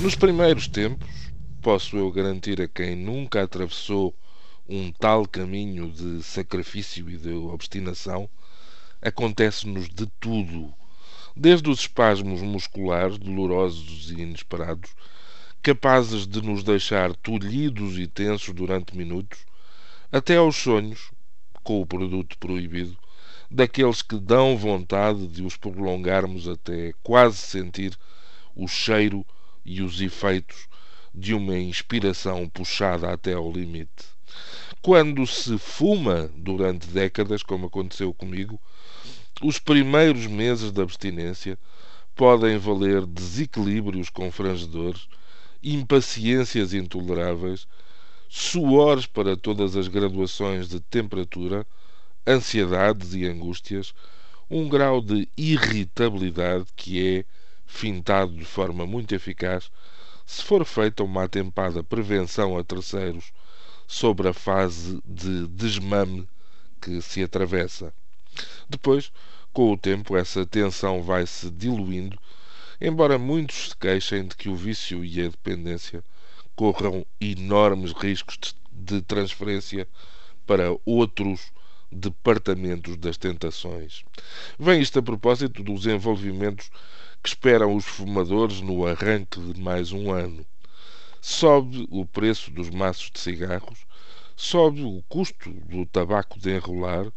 Nos primeiros tempos, posso eu garantir a quem nunca atravessou um tal caminho de sacrifício e de obstinação, acontece-nos de tudo, desde os espasmos musculares dolorosos e inesperados, capazes de nos deixar tolhidos e tensos durante minutos, até aos sonhos, com o produto proibido, daqueles que dão vontade de os prolongarmos até quase sentir o cheiro e os efeitos de uma inspiração puxada até ao limite. Quando se fuma durante décadas, como aconteceu comigo, os primeiros meses de abstinência podem valer desequilíbrios confrangedores, impaciências intoleráveis, suores para todas as graduações de temperatura, ansiedades e angústias, um grau de irritabilidade que é fintado de forma muito eficaz, se for feita uma atempada prevenção a terceiros sobre a fase de desmame que se atravessa. Depois, com o tempo, essa tensão vai se diluindo, embora muitos se queixem de que o vício e a dependência corram enormes riscos de transferência para outros departamentos das tentações. Vem isto a propósito dos envolvimentos que esperam os fumadores no arranque de mais um ano. Sobe o preço dos maços de cigarros, sobe o custo do tabaco de enrolar,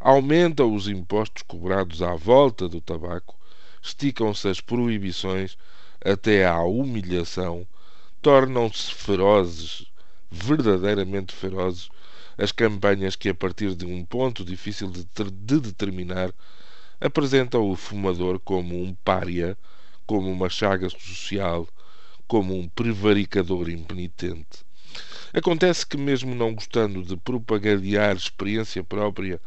aumenta os impostos cobrados à volta do tabaco, esticam-se as proibições até à humilhação, tornam-se ferozes, verdadeiramente ferozes, as campanhas que, a partir de um ponto difícil de, de determinar, apresentam o fumador como um pária, como uma chaga social, como um prevaricador impenitente. Acontece que, mesmo não gostando de propagandear experiência própria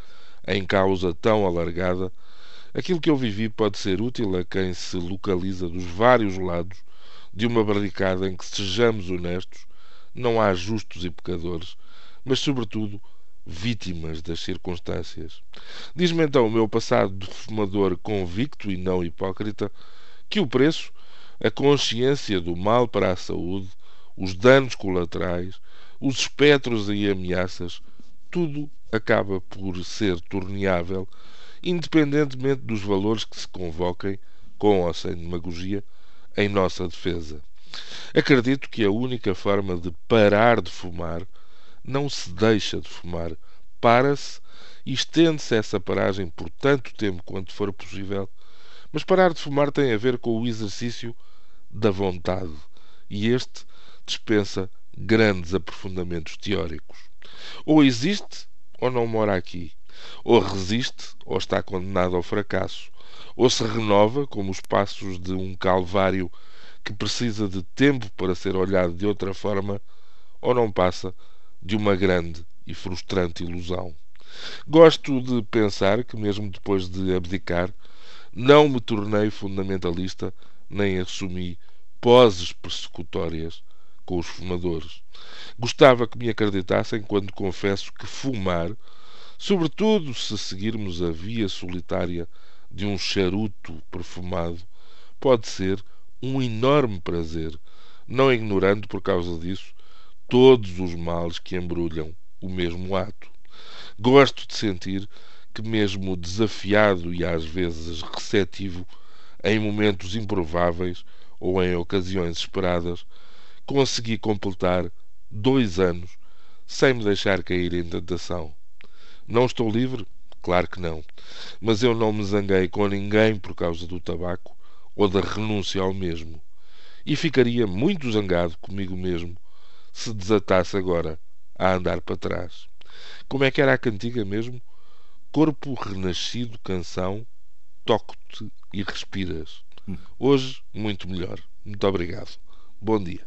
em causa tão alargada, aquilo que eu vivi pode ser útil a quem se localiza dos vários lados de uma barricada em que, sejamos honestos, não há justos e pecadores, mas, sobretudo, vítimas das circunstâncias. Diz-me então o meu passado de fumador convicto e não hipócrita que o preço, a consciência do mal para a saúde, os danos colaterais, os espectros e ameaças, tudo acaba por ser torneável, independentemente dos valores que se convoquem, com ou sem demagogia, em nossa defesa. Acredito que a única forma de parar de fumar não se deixa de fumar, para-se e estende-se essa paragem por tanto tempo quanto for possível. Mas parar de fumar tem a ver com o exercício da vontade, e este dispensa grandes aprofundamentos teóricos. Ou existe ou não mora aqui. Ou resiste ou está condenado ao fracasso. Ou se renova, como os passos de um calvário que precisa de tempo para ser olhado de outra forma, ou não passa de uma grande e frustrante ilusão. Gosto de pensar que, mesmo depois de abdicar, não me tornei fundamentalista nem assumi poses persecutórias com os fumadores. Gostava que me acreditassem quando confesso que fumar, sobretudo se seguirmos a via solitária de um charuto perfumado, pode ser um enorme prazer, não ignorando por causa disso todos os males que embrulham o mesmo ato. Gosto de sentir que, mesmo desafiado e às vezes receptivo, em momentos improváveis ou em ocasiões esperadas, consegui completar dois anos sem me deixar cair em tentação. Não estou livre? Claro que não. Mas eu não me zanguei com ninguém por causa do tabaco ou da renúncia ao mesmo. E ficaria muito zangado comigo mesmo se desatasse agora a andar para trás. Como é que era a cantiga mesmo? Corpo renascido, canção, toco-te e respiras. Hum. Hoje, muito melhor. Muito obrigado. Bom dia.